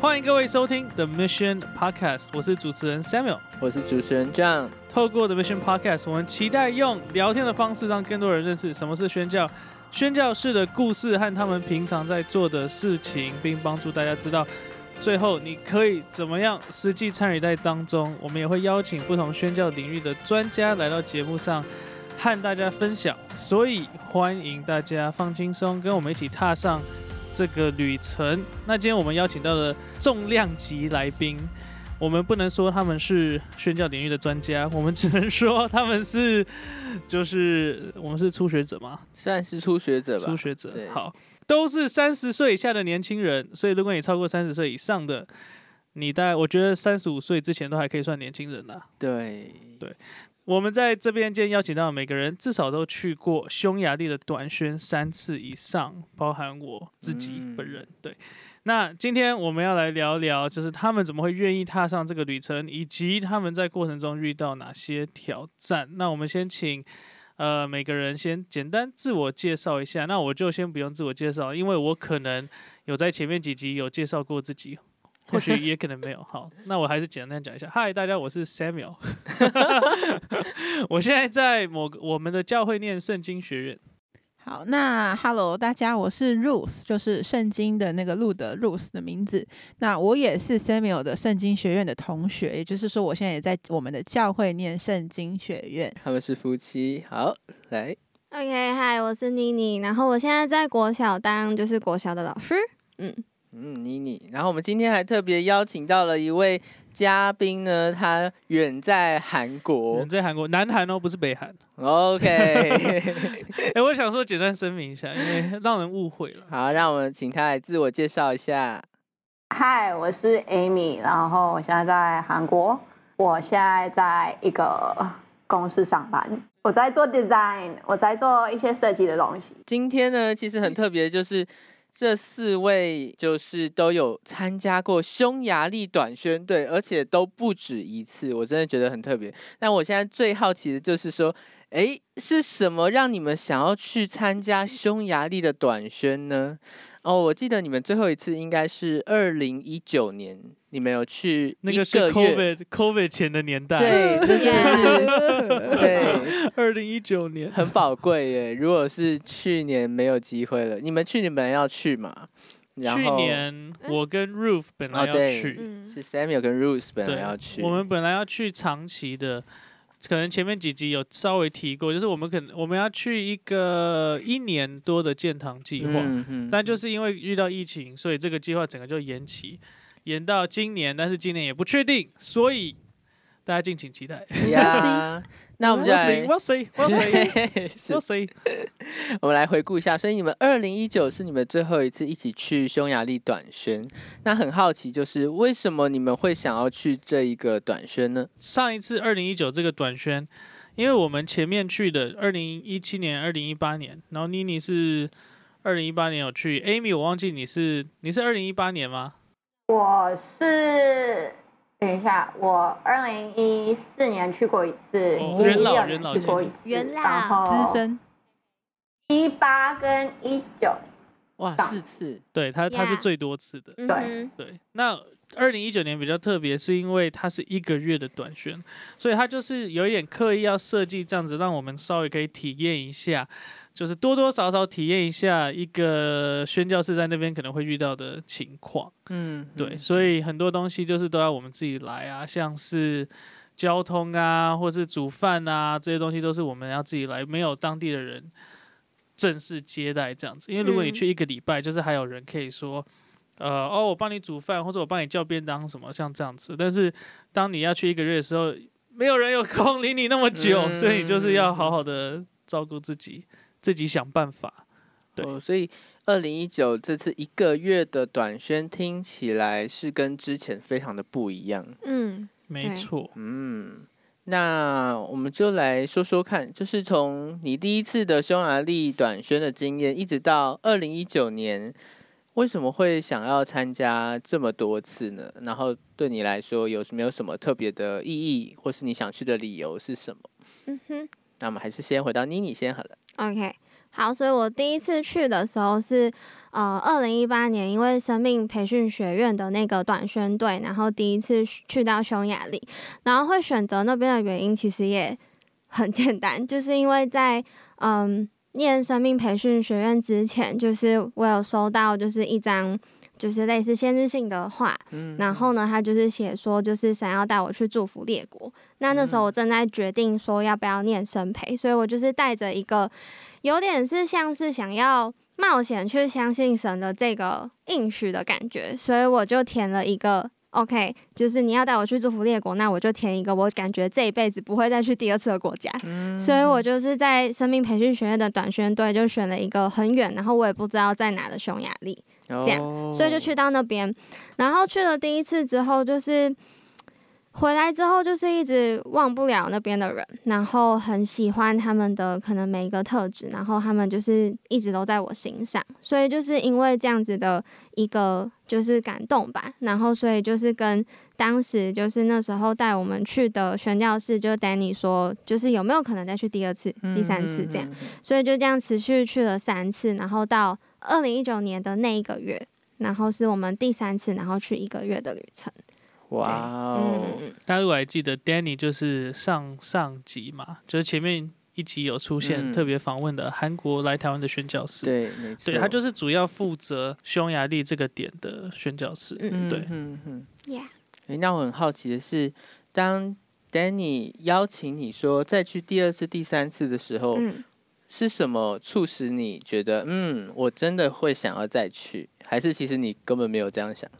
欢迎各位收听 The Mission Podcast，我是主持人 Samuel。我是主持人 John。透过 The Mission Podcast，我们期待用聊天的方式，让更多人认识什么是宣教、宣教士的故事和他们平常在做的事情，并帮助大家知道最后你可以怎么样实际参与在当中。我们也会邀请不同宣教领域的专家来到节目上和大家分享，所以欢迎大家放轻松，跟我们一起踏上这个旅程。那今天我们邀请到了重量级来宾。我们不能说他们是宣教领域的专家，我们只能说他们是，就是我们是初学者嘛，算是初学者吧。初学者，好，都是三十岁以下的年轻人，所以如果你超过三十岁以上的，你大概我觉得三十五岁之前都还可以算年轻人啦。对对我们在这边今天邀请到的每个人，至少都去过匈牙利的短宣三次以上，包含我自己本人。对，那今天我们要来聊聊，就是他们怎么会愿意踏上这个旅程，以及他们在过程中遇到哪些挑战。那我们先请呃每个人先简单自我介绍一下。那我就先不用自我介绍，因为我可能有在前面几集有介绍过自己。或许也可能没有。好，那我还是简单讲一下。嗨，大家，我是 Samuel。我现在在某个我们的教会念圣经学院。好，那 Hello，大家，我是 Ruth，就是圣经的那个路的 Ruth 的名字。那我也是 Samuel 的圣经学院的同学，也就是说，我现在也在我们的教会念圣经学院。他们是夫妻。好，来，OK，嗨，我是妮妮，然后我现在在国小当就是国小的老师。嗯，嗯，妮妮。然后我们今天还特别邀请到了一位嘉宾呢，他远在韩国人。在韩国，南韩哦，不是北韩。OK，哎、我想说简单声明一下，因为让人误会了。好，让我们请他来自我介绍一下。嗨，我是 Amy，然后我现在在韩国，我现在在一个公司上班，我在做 design，我在做一些设计的东西。今天呢，其实很特别，就是这四位就是都有参加过匈牙利短宣队，而且都不止一次，我真的觉得很特别。但我现在最好奇的就是说，诶，是什么让你们想要去参加匈牙利的短宣呢？哦，我记得你们最后一次应该是二零一九年，你们有去一那个是，COVID COVID 前的年代，对，这真的是 对。二零一九年。很宝贵耶。如果是去年没有机会了，你们去年本来要去嘛？然去年我跟 Ruth 本来要去，嗯，是 Samuel 跟 Ruth 本对来要去，我们本来要去长期的，可能前面几集有稍微提过，就是我们可能我们要去一个一年多的建堂计划，但就是因为遇到疫情，所以这个计划整个就延期，延到今年，但是今年也不确定，所以大家敬请期待。呀，那我们就来，哇塞，哇塞，是哇塞，我们来回顾一下。所以你们二零一九是你们最后一次一起去匈牙利短宣，那很好奇，就是为什么你们会想要去这一个短宣呢？上一次二零一九这个短宣，因为我们前面去的二零一七年、二零一八年，然后妮妮是二零一八年有去，Amy 我忘记你是你是二零一八年吗？我是等一下，我二零一四年去过一次，哦一元老六元老年去过一次，元老然后资深，一八跟一九，哇，四次，对他他是最多次的。对。对，那二零一九年比较特别，是因为它是一个月的短宣，所以它就是有一点刻意要设计这样子，让我们稍微可以体验一下，就是多多少少体验一下一个宣教士在那边可能会遇到的情况。嗯，对，嗯所以很多东西就是都要我们自己来啊，像是交通啊，或是煮饭啊，这些东西都是我们要自己来，没有当地的人正式接待这样子。因为如果你嗯去一个礼拜，就是还有人可以说，呃，哦，我帮你煮饭，或者我帮你叫便当什么，像这样子。但是当你要去一个月的时候，没有人有空 理你那么久，所以你就是要好好的照顾自己，自己想办法。对哦，所以二零一九这次一个月的短宣听起来是跟之前非常的不一样。嗯，没错，嗯，那我们就来说说看，就是从你第一次的匈牙利短宣的经验，一直到二零一九年，为什么会想要参加这么多次呢？然后对你来说有没有什么特别的意义，或是你想去的理由是什么？嗯哼那我们还是先回到妮妮先好了。，OK。好，所以我第一次去的时候是呃二零一八年，因为生命培训学院的那个短宣队，然后第一次去到匈牙利，然后会选择那边的原因其实也很简单，就是因为在嗯念生命培训学院之前，就是我有收到就是一张。就是类似先知性的话，然后呢，他就是写说，就是想要带我去祝福列国。那那时候我正在决定说要不要念生培，所以我就是带着一个有点是像是想要冒险去相信神的这个应许的感觉，所以我就填了一个 OK，就是你要带我去祝福列国，那我就填一个我感觉这一辈子不会再去第二次的国家。所以我就是在生命培训学院的短宣队就选了一个很远，然后我也不知道在哪的匈牙利。这样，所以就去到那边，然后去了第一次之后，就是回来之后就是一直忘不了那边的人，然后很喜欢他们的可能每一个特质，然后他们就是一直都在我心上，所以就是因为这样子的一个就是感动吧，然后所以就是跟当时就是那时候带我们去的宣教士就 Danny 说，就是有没有可能再去第二次、第三次这样，所以就这样持续去了三次，然后到。二零一九年的那一个月，然后是我们第三次，然后去一个月的旅程。哇，哦，大家如果还记得，Danny 就是上上集嘛，就是前面一集有出现特别访问的韩国来台湾的宣教师。对，没错，对他就是主要负责匈牙利这个点的宣教师。嗯，对，嗯嗯。Yeah，那我很好奇的是，当 Danny 邀请你说再去第二次、第三次的时候。是什么促使你觉得，嗯，我真的会想要再去？还是其实你根本没有这样想？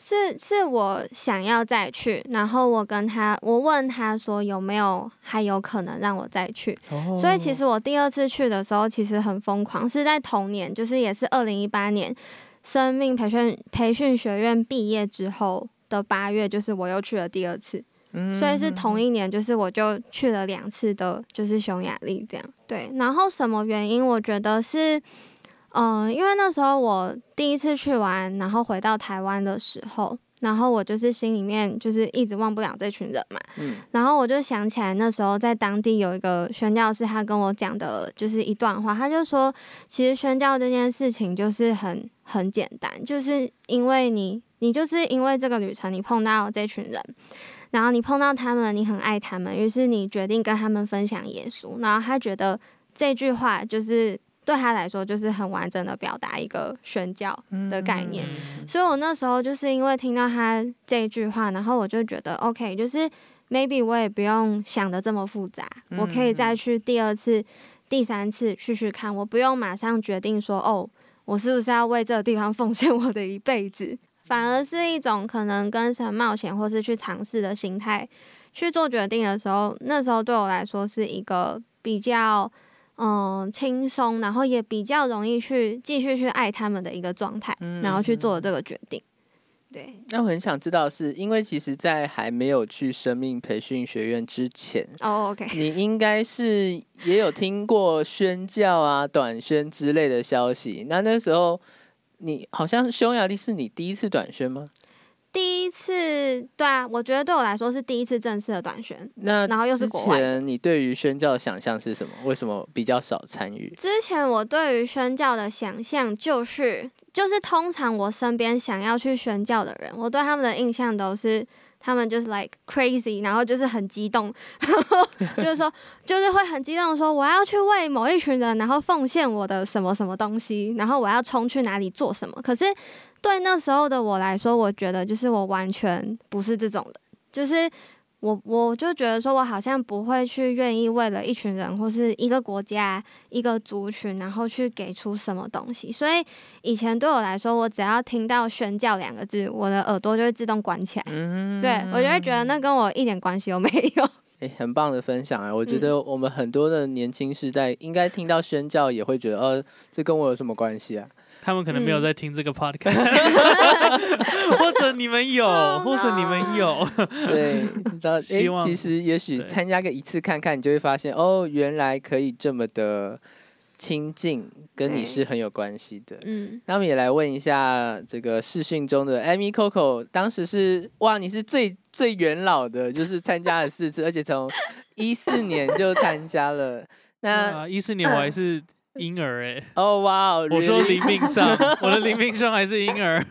是，是我想要再去，然后我跟他，我问他说有没有还有可能让我再去。所以其实我第二次去的时候，其实很疯狂，是在同年，就是也是二零一八年生命培训培训学院毕业之后的八月，就是我又去了第二次。所以是同一年，就是我就去了两次的，就是匈牙利这样。对，然后什么原因？我觉得是，嗯，因为那时候我第一次去玩，然后回到台湾的时候，然后我就是心里面就是一直忘不了这群人嘛。嗯。然后我就想起来那时候在当地有一个宣教师，他跟我讲的就是一段话，他就说，其实宣教这件事情就是很很简单，就是因为你，你就是因为这个旅程，你碰到这群人。然后你碰到他们，你很爱他们，于是你决定跟他们分享耶稣。然后他觉得这句话就是对他来说就是很完整的表达一个宣教的概念。所以我那时候就是因为听到他这句话，然后我就觉得 OK，就是 maybe 我也不用想的这么复杂，我可以再去第二次、第三次去去看，我不用马上决定说哦，我是不是要为这个地方 奉献我的一辈子。反而是一种可能跟神冒险或是去尝试的心态去做决定的时候，那时候对我来说是一个比较嗯轻松，然后也比较容易去继续去爱他们的一个状态，然后去做这个决定。对，那我很想知道，是因为其实，在还没有去生命培训学院之前，哦，OK，你应该是也有听过宣教啊、短宣之类的消息，那那时候。你好像匈牙利是你第一次短宣吗？第一次，对啊，我觉得对我来说是第一次正式的短宣。那然后又是国外，你对于宣教的想象是什么？为什么比较少参与？之前我对于宣教的想象就是，就是通常我身边想要去宣教的人，我对他们的印象都是。他们就是 like crazy，然后就是很激动，然 后就是说，就是会很激动说我要去为某一群人，然后奉献我的什么什么东西，然后我要冲去哪里做什么。可是对那时候的我来说，我觉得就是我完全不是这种的，就是。我我就觉得说，我好像不会去愿意为了一群人或是一个国家、一个族群，然后去给出什么东西。所以以前对我来说，我只要听到“宣教”两个字，我的耳朵就会自动关起来。嗯，对我就会觉得那跟我一点关系都没有。哎，很棒的分享啊！我觉得我们很多的年轻世代应该听到宣教，也会觉得，呃，这跟我有什么关系啊？他们可能没有在听这个 podcast，或者你们有，或者你们有，对，哎，其实也许参加个一次看看，你就会发现，哦，原来可以这么的亲近，跟你是很有关系的。嗯，那我们也来问一下这个视讯中的 Amy Coco，当时是哇，你是最最元老的，就是参加了四次，而且从 一四年就参加了。那一四年我还是。婴儿哎。哦哇哦，我说？灵命上，我的灵命上还是婴儿。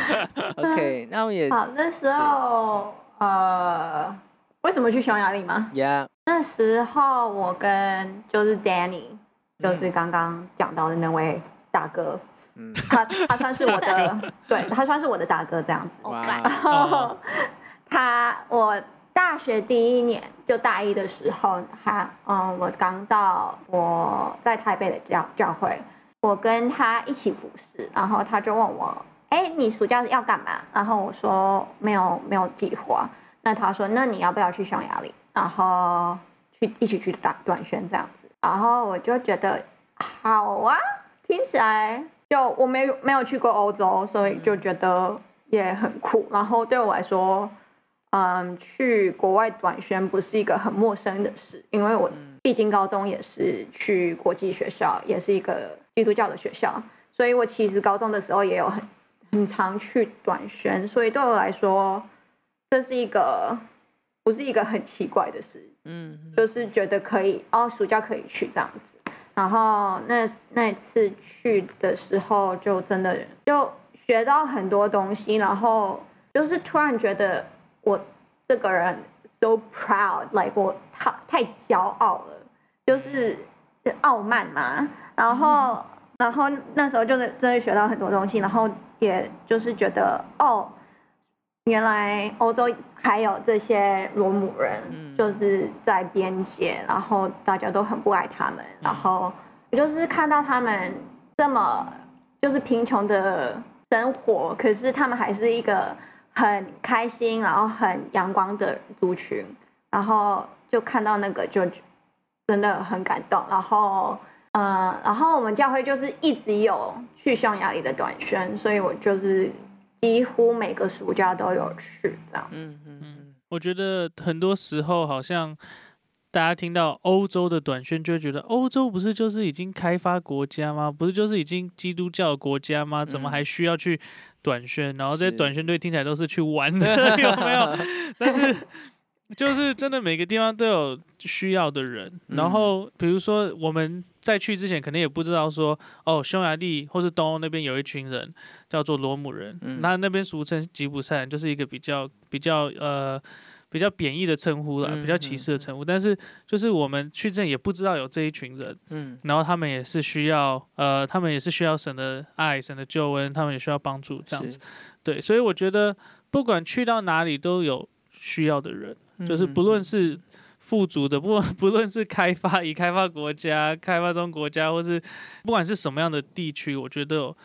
OK，那我也好，那时候呃，为什么去匈牙利吗？Yeah，那时候我跟就是 Danny，就是刚刚讲到的那位大哥，嗯，他他算是我的，对他算是我的大哥这样子。哇，然后 他我大学第一年就大一的时候，他嗯，我刚到我在台北的教教会，我跟他一起服侍，然后他就问我，哎，你暑假要干嘛？然后我说没有没有计划。那他说，那你要不要去匈牙利？然后去一起去打短宣这样子。然后我就觉得好啊，听起来就我没有没有去过欧洲，所以就觉得也很酷。然后对我来说，嗯，去国外短宣不是一个很陌生的事，因为我嗯毕竟高中也是去国际学校，也是一个基督教的学校，所以我其实高中的时候也有很很常去短宣，所以对我来说，这是一个不是一个很奇怪的事，嗯，就是觉得可以哦，暑假可以去这样子。然后那那次去的时候，就真的就学到很多东西，然后就是突然觉得我这个人 so proud，like 我太太骄傲了，就是傲慢嘛。然后然后那时候就是真的学到很多东西，然后也就是觉得哦，原来欧洲还有这些罗姆人，嗯就是在边界，然后大家都很不爱他们，然后我就是看到他们这么就是贫穷的生活，可是他们还是一个很开心，然后很阳光的族群，然后就看到那个就真的很感动，然后。嗯，然后我们教会就是一直有去匈牙利的短宣，所以我就是几乎每个暑假都有去这样。嗯嗯嗯，我觉得很多时候好像大家听到欧洲的短宣，就会觉得欧洲不是就是已经开发国家吗？不是就是已经基督教国家吗？怎么嗯还需要去短宣？然后这些短宣队听起来都是去玩的，有没有？但是就是真的每个地方都有需要的人。嗯然后比如说我们在去之前，肯定也不知道说哦，匈牙利或是东欧那边有一群人叫做罗姆人，嗯那那边俗称吉普赛人，就是一个比较比较呃。比较贬义的称呼了，嗯比较歧视的称呼，但是就是我们去之前也不知道有这一群人，嗯然后他们也是需要呃，他们也是需要神的爱、神的救恩，他们也需要帮助这样子。对，所以我觉得不管去到哪里都有需要的人，就是不论嗯是富足的，不 不论是开发已开发国家、开发中国家，或是不管是什么样的地区，我觉得有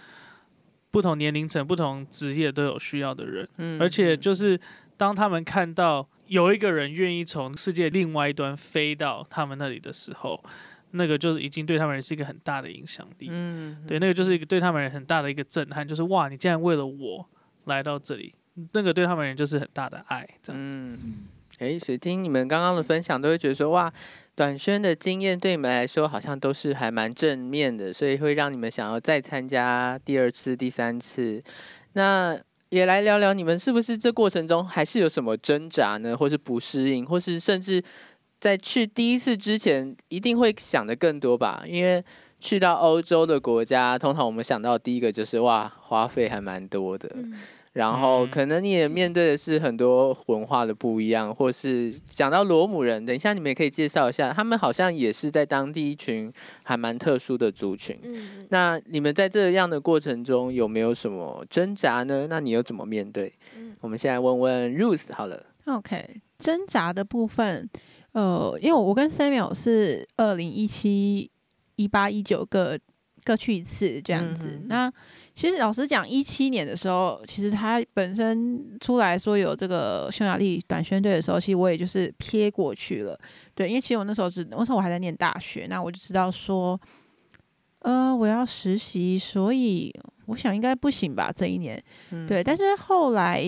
不同年龄层、不同职业都有需要的人。嗯而且就是当他们看到有一个人愿意从世界另外一端飞到他们那里的时候，那个就是已经对他们人是一个很大的影响力。嗯对，那个就是一个对他们人很大的一个震撼，就是哇，你竟然为了我来到这里，那个对他们人就是很大的爱，这样。嗯，诶，所以听你们刚刚的分享，都会觉得说哇，短宣的经验对你们来说好像都是还蛮正面的，所以会让你们想要再参加第二次、第三次。那也来聊聊你们是不是这过程中还是有什么挣扎呢，或是不适应，或是甚至在去第一次之前一定会想的更多吧？因为去到欧洲的国家，通常我们想到第一个就是哇，花费还蛮多的。然后嗯可能你也面对的是很多文化的不一样，或是讲到罗姆人，等一下你们也可以介绍一下，他们好像也是在当地一群还蛮特殊的族群。嗯，那你们在这样的过程中有没有什么挣扎呢？那你又怎么面对？嗯我们现在问问 Ruth 好了。OK，挣扎的部分，呃，因为我跟 Samuel 是二零一七、一八、一九各各去一次这样子。嗯那其实老实讲，一七年的时候，其实他本身出来说有这个匈牙利短宣队的时候，其实我也就是瞥过去了。对，因为其实我那时候只那时候我还在念大学，那我就知道说，呃，我要实习，所以我想应该不行吧这一年。嗯对，但是后来，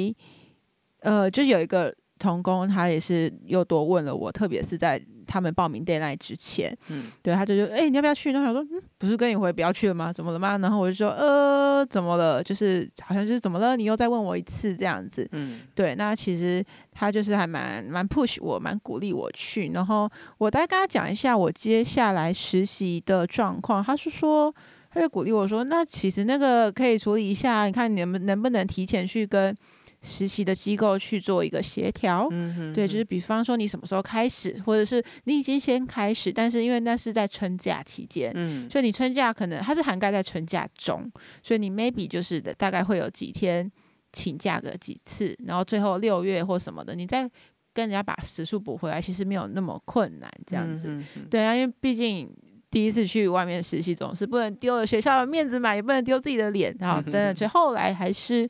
呃，就有一个童工，他也是又多问了我，特别是在他们报名 deadline 之前，嗯对，他就说哎、你要不要去？然后我想说，嗯，不是跟你回不要去了吗？怎么了吗？然后我就说，呃，怎么了？就是好像就是怎么了？你又再问我一次这样子。嗯对，那其实他就是还蛮蛮 push 我，蛮鼓励我去。然后我大概跟他讲一下我接下来实习的状况，他是说，他就鼓励我说，那其实那个可以处理一下，你看你能不能不能提前去跟实习的机构去做一个协调。嗯哼对，就是比方说你什么时候开始，或者是你已经先开始，但是因为那是在春假期间，嗯所以你春假可能它是涵盖在春假中，所以你 maybe 就是的大概会有几天请假个几次，然后最后六月或什么的，你再跟人家把时数补回来，其实没有那么困难这样子。对啊，因为毕竟第一次去外面实习，总是不能丢了学校的面子嘛，也不能丢自己的脸，然后嗯哼等等，所以后来还是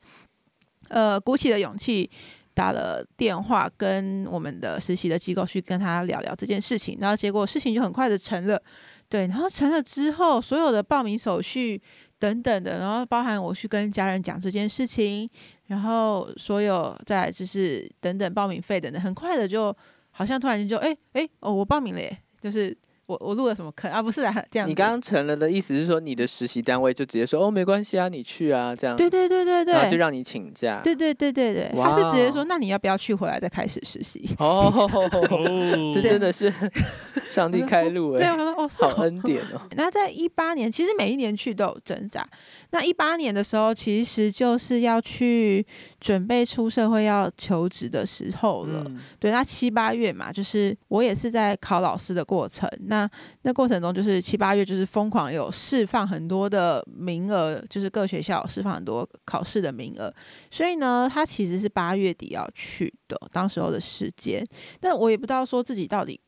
呃鼓起了勇气。打了电话跟我们的实习的机构去跟他聊聊这件事情，然后结果事情就很快的成了，对，然后成了之后，所有的报名手续等等的，然后包含我去跟家人讲这件事情，然后所有再就是等等报名费等等，很快的就好像突然间就哎哎哦我报名了耶，就是我我录了什么坑啊？不是啊，这样子。你刚刚成了的意思是说，你的实习单位就直接说哦，没关系啊，你去啊，这样，对对对对对，然后就让你请假，对对对对对，他是直接说那你要不要去回来再开始实习？哦，哦。这真的是 上帝开路对，哎我，说哦是好哦恩典哦，那在一八年，其实每一年去都有挣扎。那一八年的时候，其实就是要去准备出社会要求职的时候了。嗯对，那七八月嘛，就是我也是在考老师的过程。那那过程中，就是七八月就是疯狂有释放很多的名额，就是各学校释放很多考试的名额。所以呢，他其实是八月底要去的，当时候的时间。但我也不知道说自己到底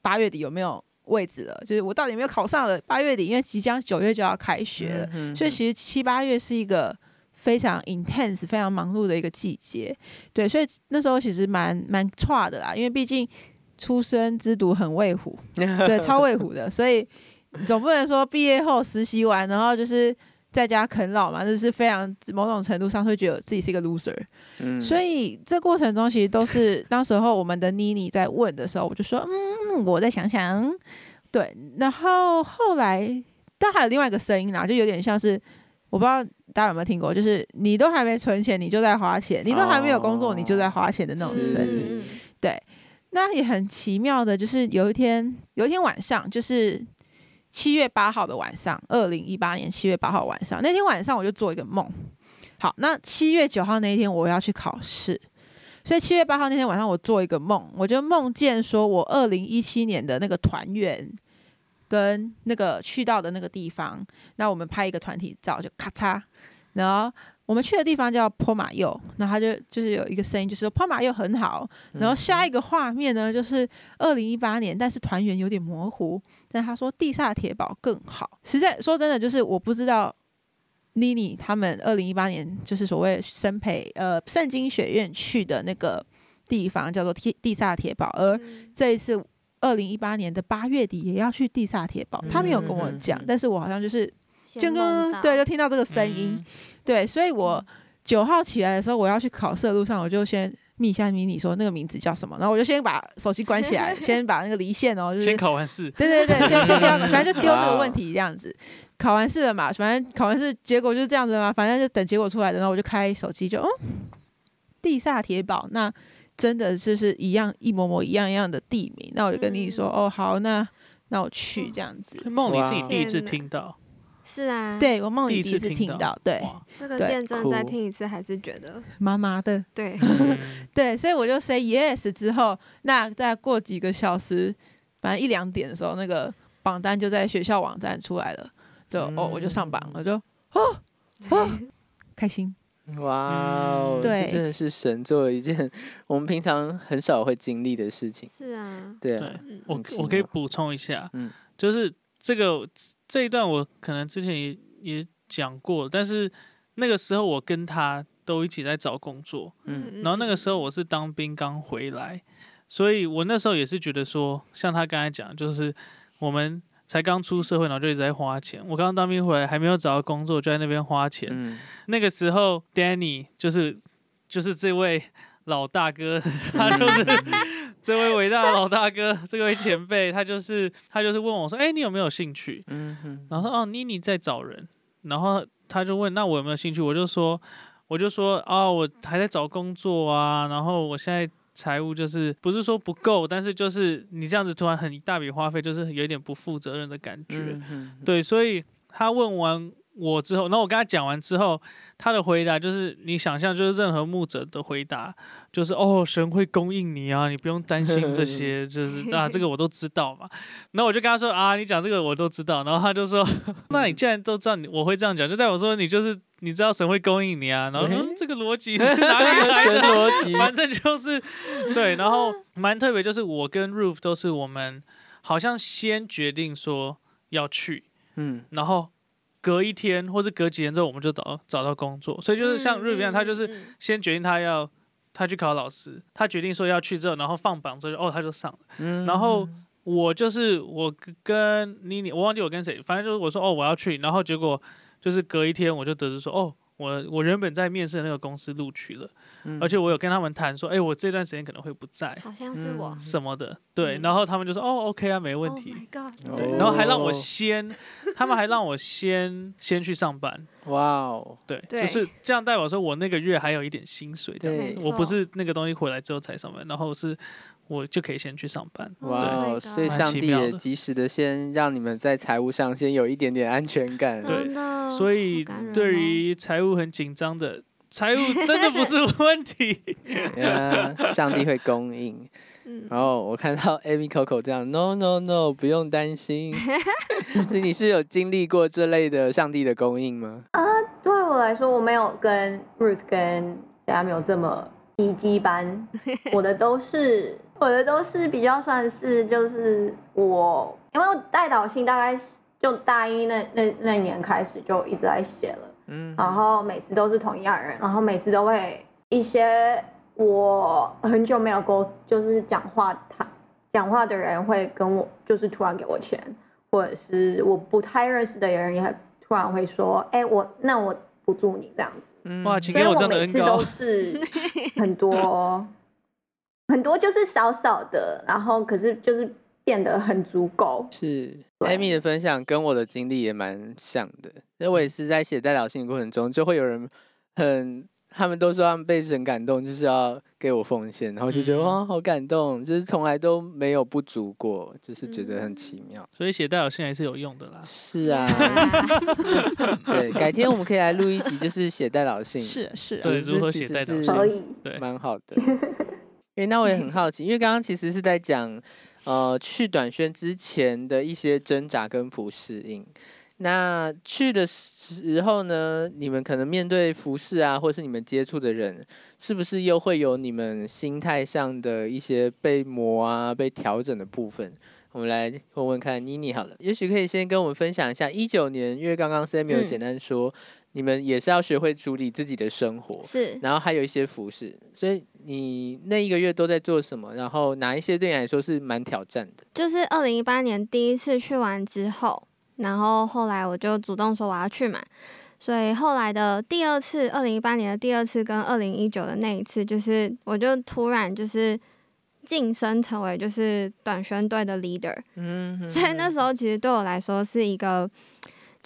八月底有没有位置了，就是我到底有没有考上了八月底，因为即将九月就要开学了。所以其实七八月是一个非常 intense、非常忙碌的一个季节，对，所以那时候其实蛮蛮差的啦，因为毕竟出生之犊很畏虎，对，超畏虎的，所以总不能说毕业后实习完，然后就是在家啃老嘛，这是非常某种程度上会觉得自己是一个 loser，、嗯。所以这过程中其实都是当时候我们的妮妮在问的时候，我就说，嗯，我再想想，对，然后后来但还有另外一个声音啦，就有点像是我不知道大家有没有听过，就是你都还没存钱，你就在花钱；你都还没有工作，哦你就在花钱的那种声音。嗯对，那也很奇妙的，就是有一天，有一天晚上，就是七月八号的晚上，二零一八年七月八号晚上，那天晚上我就做一个梦。好，那七月九号那一天我要去考试，所以七月八号那天晚上我做一个梦，我就梦见说我二零一七年的那个团员跟那个去到的那个地方，那我们拍一个团体照，就咔嚓，然后我们去的地方叫坡马右，然后他就就是有一个声音，就是说坡马右很好，然后下一个画面呢，就是二零一八年，但是团员有点模糊，但他说地下铁堡更好。实在说真的，就是我不知道妮妮他们二零一八年就是所谓生培呃圣经学院去的那个地方叫做地地下铁堡，而嗯。这一次二零一八年的八月底也要去地下铁堡，他没有跟我讲但是我好像就是就跟对就听到这个声音，嗯。对，所以我九号起来的时候，我要去考试的路上，我就先密一下迷你说那个名字叫什么，然后我就先把手机关起来，先把那个离线哦，就是先考完试，对对对，先先不要，反正就丢这个问题这样子。考完试了嘛，反正考完试结果就是这样子嘛，反正就等结果出来的，然后我就开手机就，嗯，地下铁堡，那真的就是一样一模模一样一样的地名，那我就跟你说，哦，好，那那我去这样子。梦里是你第一次听到，是啊，，对我梦里第一次听听到，对，这个见证再听一次，还是觉得麻麻的，对，嗯。对，所以我就 say yes 之后，那再过几个小时，反正一两点的时候，那个榜单就在学校网站出来了，就、哦，我就上榜了，就 哦哦，开心。哇哦，嗯这对。真的是神做了一件我们平常很少会经历的事情。是啊，对我我可以补充一下，嗯。就是这个这一段我可能之前也也讲过，但是那个时候我跟他都一起在找工作，嗯然后那个时候我是当兵刚回来，所以我那时候也是觉得说，像他刚才讲，就是我们才刚出社会，然后就一直在花钱。我刚当兵回来还没有找到工作，就在那边花钱。嗯，那个时候，Danny 就是就是这位老大哥，他就是 这位伟大的老大哥，这位前辈，他就是他就是问我说：“哎、你有没有兴趣？”嗯，然后说：“哦，妮妮在找人。”然后他就问：“那我有没有兴趣？”我就说：“我就说啊、我还在找工作啊，然后我现在财务就是不是说不够，但是就是你这样子突然很一大笔花费，就是有一点不负责任的感觉。嗯，对，所以他问完我之后，然后我跟他讲完之后，他的回答就是你想象，就是任何牧者的回答，就是哦，神会供应你啊，你不用担心这些，就是啊，这个我都知道嘛。然后我就跟他说啊，你讲这个我都知道。然后他就说，那你既然都知道你我会这样讲，就代表说你就是你知道神会供应你啊。然后说、嗯、这个逻辑 是哪里来神的？逻辑，反正就是对，然后蛮特别，就是我跟 Roof 都是我们好像先决定说要去，嗯然后隔一天或是隔几天之后，我们就找找到工作。所以就是像一样，他就是嗯先决定他要他去考老师，他决定说要去之后，然后放榜之后，哦，他就上了。嗯然后我就是我跟跟妮妮，我忘记我跟谁，反正就是我说哦我要去，然后结果就是隔一天我就得知说哦。我我原本在面试的那个公司录取了，嗯。而且我有跟他们谈说，哎、我这段时间可能会不在好像是我。什么的，对，嗯。然后他们就说，哦，OK 啊，没问题。God！对，哦然后还让我先，他们还让我先先去上班，哇哦，对，就是这样代表说我那个月还有一点薪水这样子，我不是那个东西回来之后才上班，然后是我就可以先去上班，哇 Oh 哦，所以上帝也及时的先让你们在财务上先有一点点安全感。对，所以对哦于财务很紧张的，财务真的不是问题，呀，上帝会供应。嗯然后我看到 Amy Coco 这样，No No No，不用担心。所以你是有经历过这类的上帝的供应吗？啊，对我来说，我没有跟 Ruth 跟 Samuel 这么奇迹般，我的都是我的都是比较算是就是我，因为我代导性大概就大一那那那年开始就一直在写了，嗯，然后每次都是同一样人，然后每次都会一些我很久没有沟就是讲话他讲话的人会跟我就是突然给我钱，或者是我不太认识的人也突然会说，哎、我那我补助你这样子。嗯哇，请所以我给我这样的每次恩高都，是 很多很多就是少少的，然后可是就是变得很足够。是对 Amy 的分享跟我的经历也蛮像的，因为我也是在写代表信的过程中，就会有人很，他们都说他们被神感动，就是要给我奉献，然后就觉得、嗯。哇，好感动，就是从来都没有不足过，就是觉得很奇妙。所以写代表信还是有用的啦。是啊，对，改天我们可以来录一集，就是写代表信，是是，是如何写其实是代表信可以，对，蛮好的。诶，那我也很好奇，因为刚刚其实是在讲，呃，去短宣之前的一些挣扎跟不适应。那去的时候呢，你们可能面对服饰啊，或是你们接触的人，是不是又会有你们心态上的一些被磨啊、被调整的部分？我们来问问看妮妮好了，也许可以先跟我们分享一下一九年，因为刚刚嗯简单说，你们也是要学会处理自己的生活，是然后还有一些服饰，所以你那一个月都在做什么？然后哪一些对你来说是蛮挑战的？就是二零一八年第一次去完之后，然后后来我就主动说我要去嘛，所以后来的第二次，二零一八年的第二次跟二零一九的那一次，就是我就突然就是晋升成为就是短宣队的 leader，嗯，所以那时候其实对我来说是一个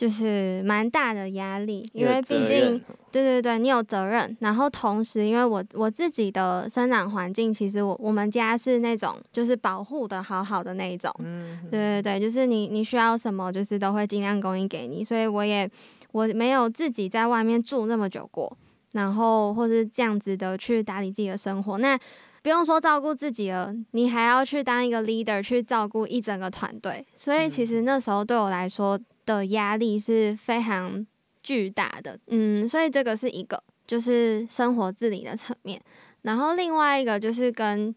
就是蛮大的压力，因为毕竟对对对，你有责任，然后同时因为我我自己的生长环境，其实我我们家是那种就是保护的好好的那一种，嗯，对对对，就是你你需要什么，就是都会尽量供应给你，所以我也我没有自己在外面住那么久过，然后或是这样子的去打理自己的生活，那不用说照顾自己了，你还要去当一个 leader 去照顾一整个团队，所以其实那时候对我来说的压力是非常巨大的，嗯，所以这个是一个就是生活自理的层面，然后另外一个就是跟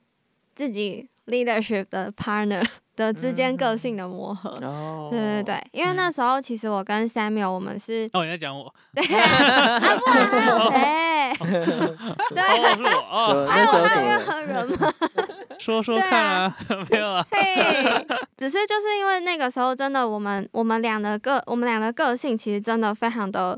自己 leadership 的 partner 的之间个性的磨合。哦，对对对，因为那时候其实我跟 Samuel 我们是，哦，你在讲我，对啊，不然还有谁？哦，对，是我还有任？何人吗？说说对看啊，没有啊，嘿，只是就是因为那个时候真的我们我们俩的个我们俩的个性其实真的非常的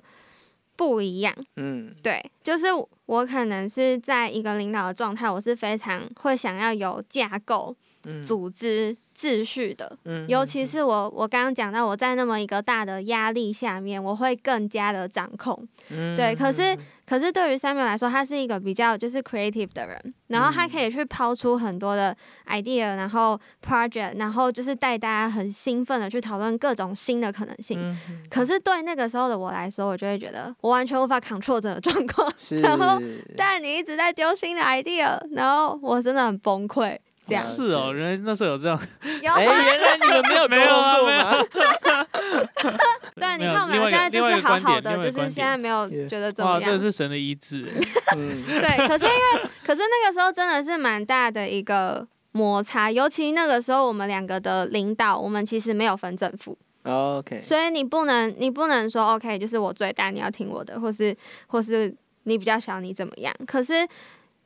不一样。嗯，对，就是我可能是在一个领导的状态，我是非常会想要有架构、嗯组织、秩序的。嗯尤其是我，我刚刚讲到我在那么一个大的压力下面，我会更加的掌控。嗯对，可是可是对于 Samuel 来说，他是一个比较就是 creative 的人，然后他可以去抛出很多的 idea，然后 project，然后就是带大家很兴奋的去讨论各种新的可能性。嗯可是对那个时候的我来说，我就会觉得我完全无法 control 这个状况，是，然后但你一直在丢新的 idea，然后我真的很崩溃。这样是哦，原来那时候有这样，哎，有啊，原来你们没有 没有啊没有？对，你看我们现在就是好好的，就是现在没有，觉得怎么样。这是神的医治。哎，嗯，对，可是因为，可是那个时候真的是蛮大的一个摩擦，尤其那个时候我们两个的领导，我们其实没有分政府，OK，所以你不能，你不能说 OK，就是我最大，你要听我的，或是或是你比较小，你怎么样？可是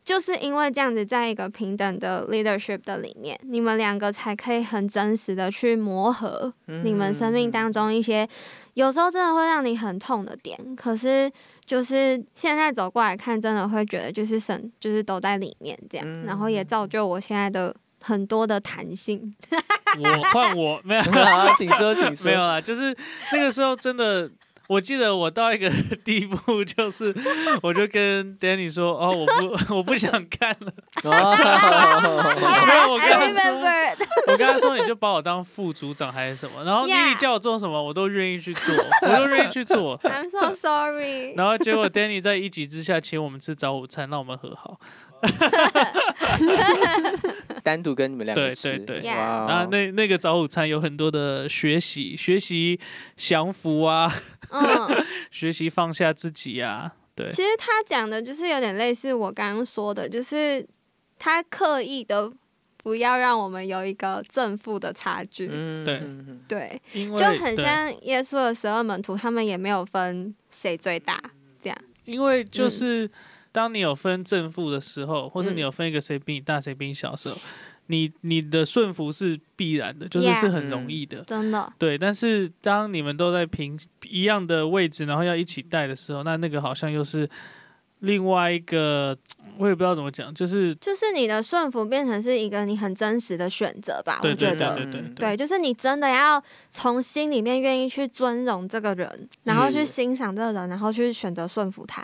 就是因为这样子，在一个平等的 leadership 的里面，你们两个才可以很真实的去磨合你们生命当中一些有时候真的会让你很痛的点。可是就是现在走过来看，真的会觉得就是神就是都在里面这样，然后也造就我现在的很多的弹性。我换我没有好，请说，请说。没有啊，就是那个时候真的。我记得我到一个 地步，就是我就跟 Danny 说，哦，我不，我不想看了。哦，没有我跟他说我跟他说，你就把我当副组长还是什么，然后丽叫我做什么，我都愿意去做，我都愿意去做。I'm so sorry。然后结果 Danny 在一急之下请我们吃早午餐，让我们和好。单独跟你们两个对吃，对对。哇。哦，然后那那个早午餐有很多的学习，学习降服啊，嗯，学习放下自己啊，对。其实他讲的就是有点类似我刚刚说的，就是他刻意的不要让我们有一个正负的差距。嗯对。对，因为就很像耶稣的十二门徒，他们也没有分谁最大，这样。因为就嗯。是当你有分正负的时候，或是嗯你有分一个谁比你大，谁比你小的时候，你你的顺服是必然的，就是 Yeah 是很容易的。真的，对，但是当你们都在平一样的位置，然后要一起带的时候，那那个好像又是另外一个，我也不知道怎么讲，就是就是你的顺服变成是一个你很真实的选择吧。对对我觉得，对对对嗯对，就是你真的要从心里面愿意去尊荣这个人，然后去是欣赏这个人，然后去选择顺服他。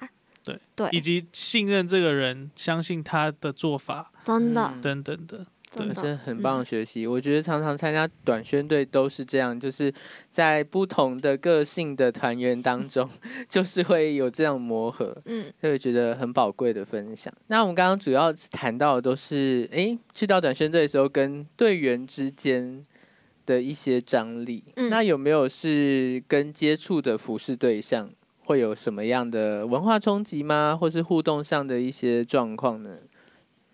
对。对，以及信任这个人，相信他的做法。真的，嗯。等等的。真的，这很棒的。学习。我觉得常常参加短宣队都是这样，就是在不同的个性的团员当中，就是会有这样磨合，嗯，就会觉得很宝贵的分享。那我们刚刚主要谈到的都是，哎，去到短宣队的时候跟队员之间的一些张力。嗯。那有没有是跟接触的服饰对象会有什么样的文化冲击吗？或是互动上的一些状况呢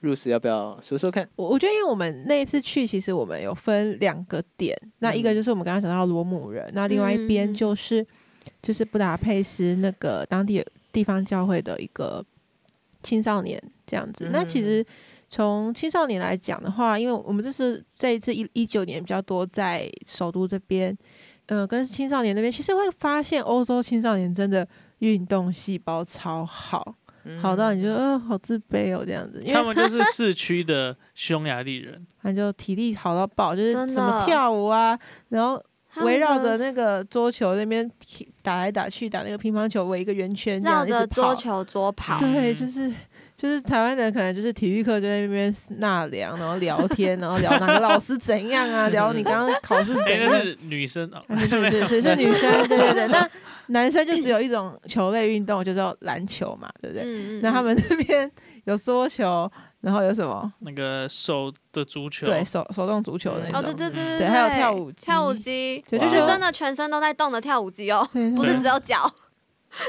？Rose 要不要说说看？我我觉得，因为我们那一次去，其实我们有分两个点，那一个嗯就是我们刚刚讲到罗姆人，那另外一边嗯就是就是布达佩斯那个当地地方教会的一个青少年这样子。那其嗯实从青少年来讲的话，因为我们这是这一次一一九年比较多在首都这边，呃，跟青少年那边，其实会发现欧洲青少年真的运动细胞超好，好到你就呃好自卑哦这样子，他们就是市区的匈牙利人，他就体力好到爆，就是什么跳舞啊，然后围绕着那个桌球那边踢打来打去，打那个乒乓球围一个圆圈，这样绕。着桌球桌跑，对，嗯就是就是台湾人可能就是体育课就在那边纳凉，然后聊天，然后聊哪个老师怎样啊，聊你刚刚考试怎哎，样那。是女生哦，啊是是是是是女生，对对对。那男生就只有一种球类运动，就叫篮球嘛，对不对？嗯嗯，那他们那边有桌球，然后有什么？那个手的足球，对手手动足球的那哦，种。对对对对还有跳舞机跳舞机，对，就是是真的全身都在动的跳舞机哦，不是只有脚。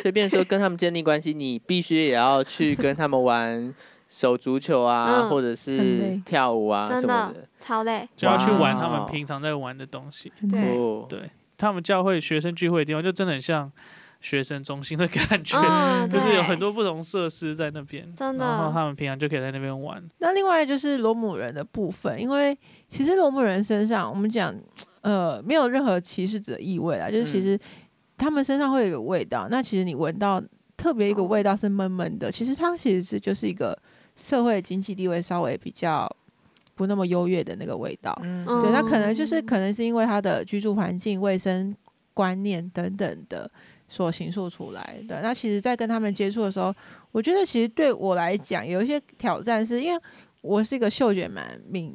所以变成说跟他们建立关系，你必须也要去跟他们玩手足球啊，嗯或者是跳舞啊什么的。超累。就要去玩他们平常在玩的东西。对哦，对他们教会学生聚会的地方，就真的很像学生中心的感觉，嗯，就是有很多不同设施在那边，真的然后他们平常就可以在那边玩。那另外就是罗姆人的部分，因为其实罗姆人身上，我们讲呃没有任何歧视的意味啦，就是其实他们身上会有一个味道。那其实你闻到特别一个味道是闷闷的，其实它其实是就是一个社会经济地位稍微比较不那么优越的那个味道。嗯对，那可能嗯就是可能是因为他的居住环境、卫生观念等等的所形塑出来的。那其实，在跟他们接触的时候，我觉得其实对我来讲有一些挑战，是因为我是一个嗅觉蛮敏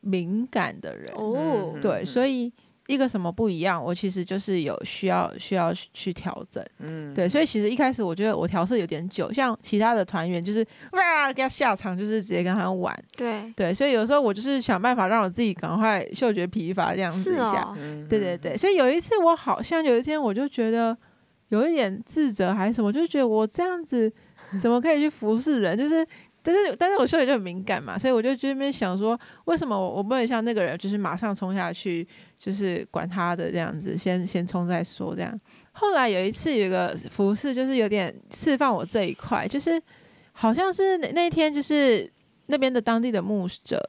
敏感的人，哦，对，所以一个什么不一样，我其实就是有需要需要去调整。嗯对，所以其实一开始我觉得我调试有点久，像其他的团员就是哇给他下场，就是直接跟他玩。对，对，所以有时候我就是想办法让我自己赶快嗅觉疲乏这样子一下。对对对，所以有一次我好像有一天我就觉得有一点自责还是什么，就觉得我这样子怎么可以去服侍人，就是。但是，但是我嗅觉就很敏感嘛，所以我就这边想说，为什么我我不能像那个人，就是马上冲下去，就是管他的这样子，先先冲再说这样。后来有一次有个服饰，就是有点释放我这一块，就是好像是那那天就是那边的当地的牧者，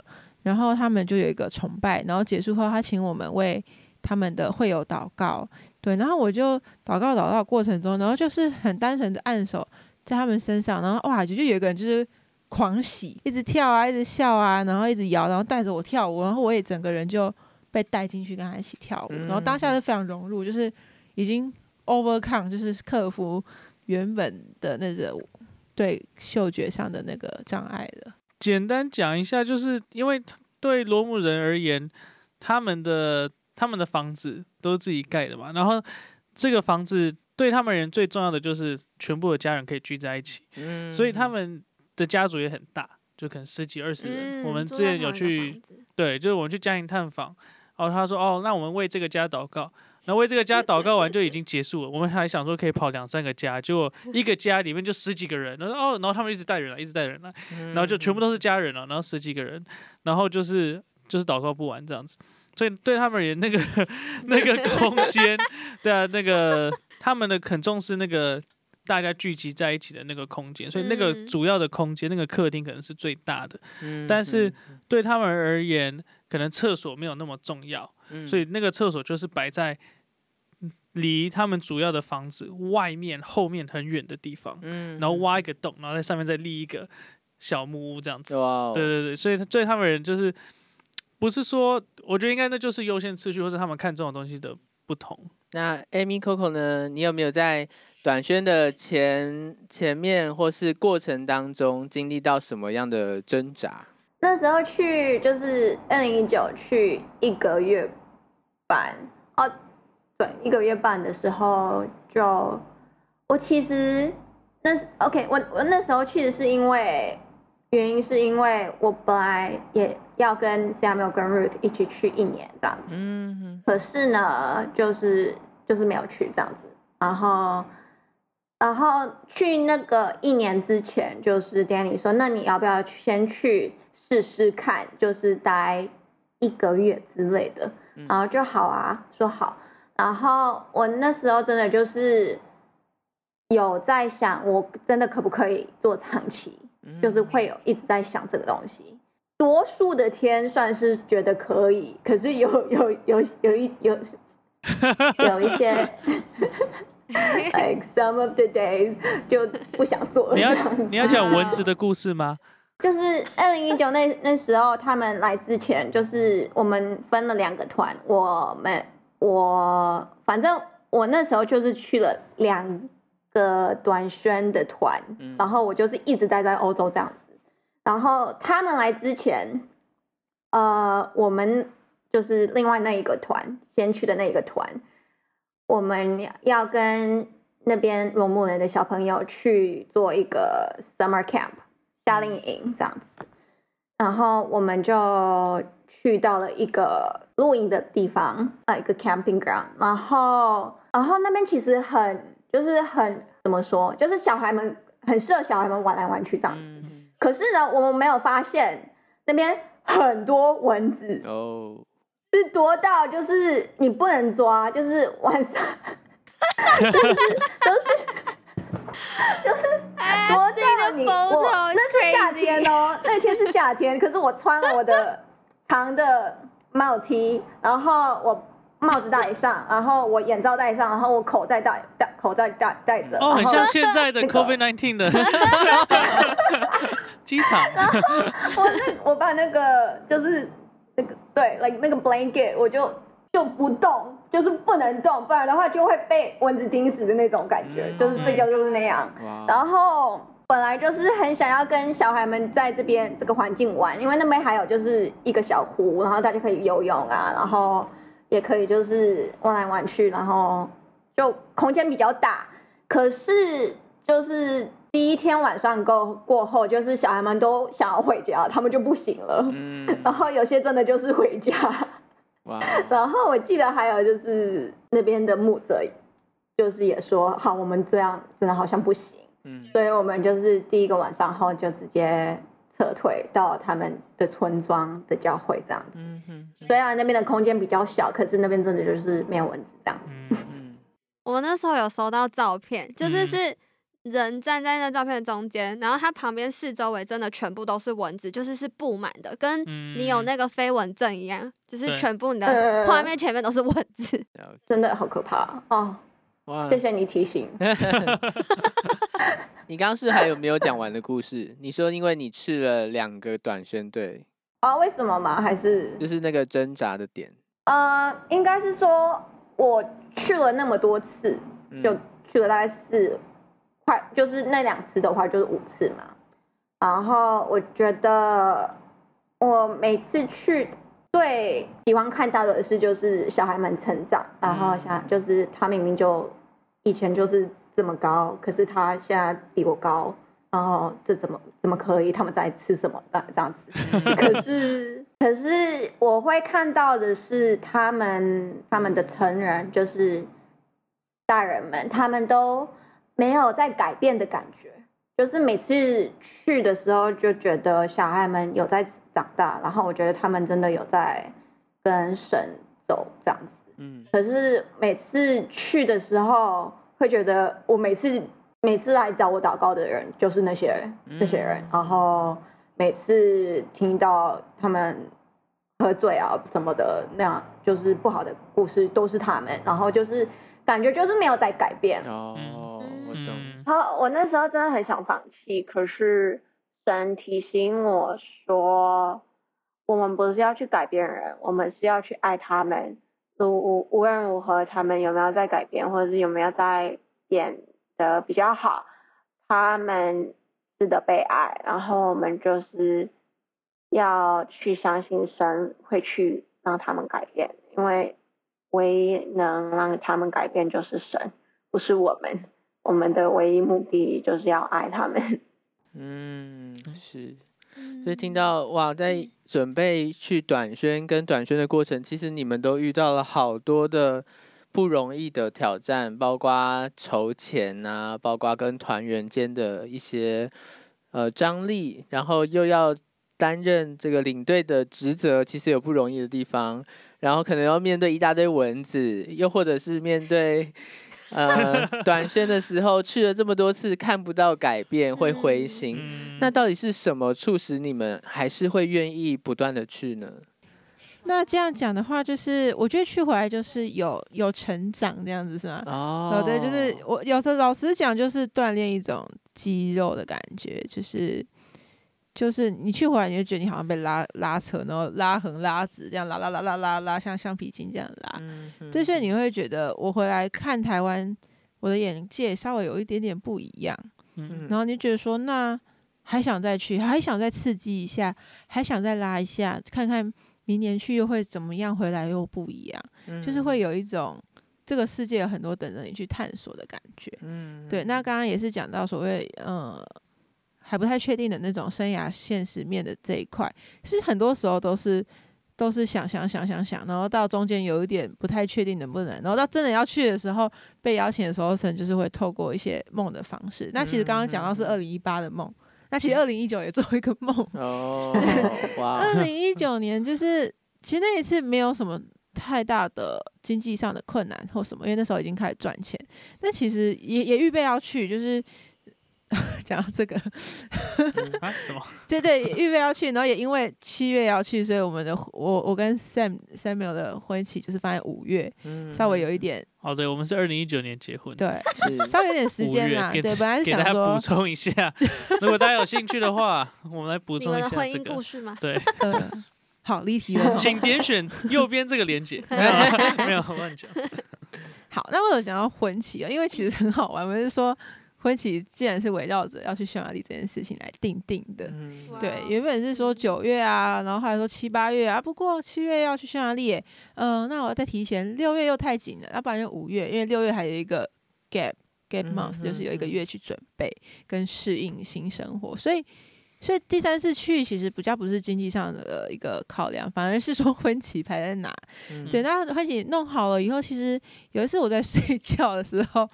然后他们就有一个崇拜，然后结束后他请我们为他们的会友祷告，对，然后我就祷告祷告过程中，然后就是很单纯的按手在他们身上，然后哇，就就有一个人就是狂喜，一直跳啊，一直笑啊，然后一直摇，然后带着我跳舞，然后我也整个人就被带进去跟他一起跳舞，然后当下是非常融入，就是已经 overcome，就是克服原本的那个对嗅觉上的那个障碍了。简单讲一下，就是因为对罗姆人而言，他们的他们的房子都是自己盖的嘛，然后这个房子对他们人最重要的就是全部的家人可以聚在一起，嗯所以他们的家族也很大，就可能十几二十人。我们之前有去对，就是我们去家庭探访，然后他说哦，那我们为这个家祷告。然后为这个家祷告完就已经结束了，我们还想说可以跑两三个家，结果一个家里面就十几个人，然后哦，然后他们一直带人来，一直带人来，然后就全部都是家人了，然后十几个人，然后就是就是祷告不完这样子，所以对他们而言，那个那个空间，对啊，那个他们的很重视那个大家聚集在一起的那个空间，所以那个嗯。主要的空间，那个客厅可能是最大的，嗯。但是对他们而言，可能厕所没有那么重要，嗯所以那个厕所就是摆在离他们主要的房子外面后面很远的地方，嗯然后挖一个洞，然后在上面再立一个小木屋这样子。哦，对对对，所以他对他们人就是不是说，我觉得应该那就是优先次序，或是他们看这种东西的不同。那 Amy Coco 呢？你有没有在短宣的前前面或是过程当中经历到什么样的挣扎？那时候去就是二零一九去一个月半哦，对，一个月半的时候就我其实那 OK，我我那时候去的是因为原因是因为我本来也要跟 Samuel 跟 Ruth 一起去一年这样子，嗯可是呢，就是就是没有去这样子，然后然后去那个一年之前，就是 Danny 说，那你要不要先去试试看，就是待一个月之类的，嗯然后就好啊，说好，然后我那时候真的就是有在想，我真的可不可以做长期，嗯就是会有一直在想这个东西。多数的天算是觉得可以，可是有有有有一有有一些 like some of the days 就不想做了。你要你要讲蚊子的故事吗？就是二零一九那那时候他们来之前，就是我们分了两个团，我们我反正我那时候就是去了两个短宣的团，嗯然后我就是一直待在欧洲这样子。然后他们来之前，呃，我们就是另外那一个团先去的那一个团，我们要跟那边罗木人的小朋友去做一个 summer camp 夏令营这样子，然后我们就去到了一个露营的地方，呃，一个 camping ground，然后然后那边其实很就是很怎么说，就是小孩们很适合小孩们玩来玩去这样子。嗯。可是呢，我们没有发现那边很多蚊子，哦，是多到就是你不能抓，就是晚上，就是都是 就是多到你我那是夏天哦，那天是夏天，可是我穿了我的长的帽 T，然后我帽子戴上，然后我眼罩戴上，然后我口罩戴戴口罩戴戴着。哦，很像现在的 COVID nineteen 的 机场。我那我把那个就是那个对，like 那个 blanket 我就就不动，就是不能动，不然的话就会被蚊子叮死的那种感觉，嗯就是睡觉就是那样。哇，然后本来就是很想要跟小孩们在这边这个环境玩，因为那边还有就是一个小湖，然后大家可以游泳啊，然后也可以就是玩来玩去，然后就空间比较大。可是就是第一天晚上过过后，就是小孩们都想要回家，他们就不行了。嗯，然后有些真的就是回家，哇，然后我记得还有就是那边的牧者，就是也说好，我们这样真的好像不行。嗯所以我们就是第一个晚上后就直接撤退到他们的村庄的教会这样子。嗯哼，虽然那边的空间比较小，可是那边真的就是没有蚊子这样。嗯，嗯我那时候有收到照片，就是嗯是人站在那照片的中间，然后它旁边四周围真的全部都是蚊子，就是是布满的，跟你有嗯那个飞蚊症一样，就是全部你嗯的画面前面都是蚊子。真的好可怕哦！哇，谢谢你提醒。你刚刚是还有没有讲完的故事？你说因为你去了两个短宣队，啊，为什么吗？还是就是那个挣扎的点，呃，应该是说我去了那么多次，嗯就去了大概四，快就是那两次的话就是五次嘛。然后我觉得我每次去最喜欢看到的是就是小孩们成长，然后像就是他明明就以前就是这么高，可是他现在比我高，然后这怎么怎么可以？他们在吃什么？的这样子。可是，可是我会看到的是他们他们的成人，就是大人们，他们都没有在改变的感觉。就是每次去的时候，就觉得小孩们有在长大，然后我觉得他们真的有在跟神走这样子。嗯可是每次去的时候，会觉得我每次每次来找我祷告的人就是那些人，这些人，然后每次听到他们喝醉啊什么的那样，就是不好的故事都是他们，然后就是感觉就是没有在改变。哦，我懂，嗯然后我那时候真的很想放弃，可是神提醒我说，我们不是要去改变人，我们是要去爱他们。无无论如何，他们有没有在改变，或者是有没有在变的比较好，他们值得被爱。然后我们就是要去相信神会去让他们改变，因为唯一能让他们改变就是神，不是我们。我们的唯一目的就是要爱他们。嗯，是。所以听到哇，在准备去短宣跟短宣的过程，其实你们都遇到了好多的不容易的挑战，包括筹钱啊，包括跟团员间的一些呃张力，然后又要担任这个领队的职责，其实有不容易的地方，然后可能要面对一大堆蚊子，又或者是面对。呃，短宣的时候去了这么多次，看不到改变，会灰心。嗯那到底是什么促使你们还是会愿意不断的去呢？那这样讲的话，就是我觉得去回来就是有有成长这样子是吗？哦呃，对，就是我有时候老实讲，就是锻炼一种肌肉的感觉，就是就是你去回来，你就觉得你好像被拉拉扯，然后拉横拉直，这样拉拉拉拉拉拉，像橡皮筋这样拉。嗯哼对，所以你会觉得我回来看台湾，我的眼界稍微有一点点不一样，嗯然后你就觉得说，那还想再去，还想再刺激一下，还想再拉一下，看看明年去又会怎么样，回来又不一样，嗯就是会有一种这个世界有很多等着你去探索的感觉。嗯对，那刚刚也是讲到所谓呃还不太确定的那种生涯现实面的这一块，其实很多时候都是都是想想想想想，然后到中间有一点不太确定能不能，然后到真的要去的时候被邀请的时候，神就是会透过一些梦的方式。那其实刚刚讲到是二零一八的梦，那其实二零一九也做一个梦，哦，哇，二零一九年就是其实那一次没有什么太大的经济上的困难或什么，因为那时候已经开始赚钱。但其实也也预备要去，就是 讲到这个，啊？什么？对对，预备要去，然后也因为七月要去，所以我们的我我跟 Sam Samuel 的婚期就是放在五月，嗯稍微有一点哦，对，我们是二零一九年结婚。对，是稍微有点时间啦。对，本来是想说补，充一下，如果大家有兴趣的话，我们来补充一下们的婚姻这个。故事吗？对，呃，好离题了。请点选右边这个链接。没有啊没有乱讲。好，那为什么讲到婚期啊？因为其实很好玩，我是说婚期既然是围绕着要去匈牙利这件事情来定定的。嗯对，原本是说九月啊，然后后来说七八月啊，不过七月要去匈牙利耶，嗯、那我要再提前，六月又太紧了，要不然就五月，因为六月还有一个 gap gap 嗯 month，、就是有一个嗯月去准备跟适应新生活，所以。所以第三次去其实比较不是经济上的一个考量，反而是说 婚期排在哪。嗯。对，那婚期弄好了以后，其实有一次我在睡 觉的时候，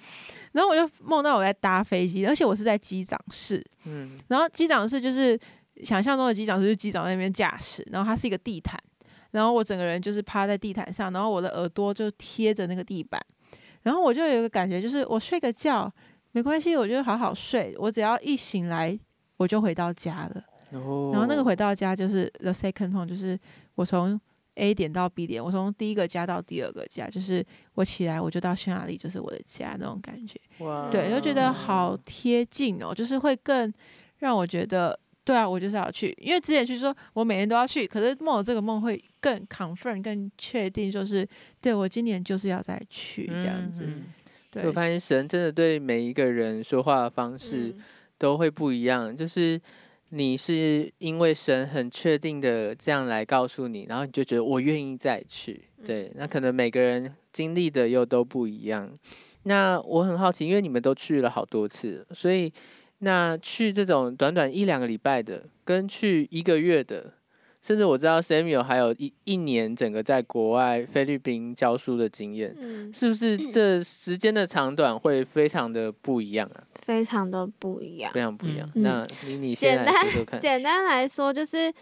然后我就梦到我在搭飞机，而且我是在机长室，嗯。然后机长室就是想象中的机长室，就是机长在那边驾驶，然后它是一个地毯，然后我整个人就是趴在地毯上，然后我的耳朵就贴着那个地板，然后我就有一个感觉，就是我睡个觉没关系，我就好好睡，我只要一醒来我就回到家了。哦然后那个回到家就是 the second home，就是我从 A 点到 B 点，我从第一个家到第二个家，就是我起来我就到匈牙利，就是我的家那种感觉。哇对，就觉得好贴近哦，就是会更让我觉得，对啊，我就是要去，因为之前去说我每年都要去，可是梦有这个梦会更 confirm 更确定，就是对我今年就是要再去这样子。嗯对我，发现神真的对每一个人说话的方式嗯都会不一样，就是你是因为神很确定的这样来告诉你，然后你就觉得我愿意再去。对，那可能每个人经历的又都不一样。那我很好奇，因为你们都去了好多次，所以那去这种短短一两个礼拜的，跟去一个月的，甚至我知道 Samuel 还有一一年整个在国外菲律宾教书的经验，嗯，是不是这时间的长短会非常的不一样啊？非常的不一样非。常不一样。嗯那你你先来简单说说看。简单来说，就是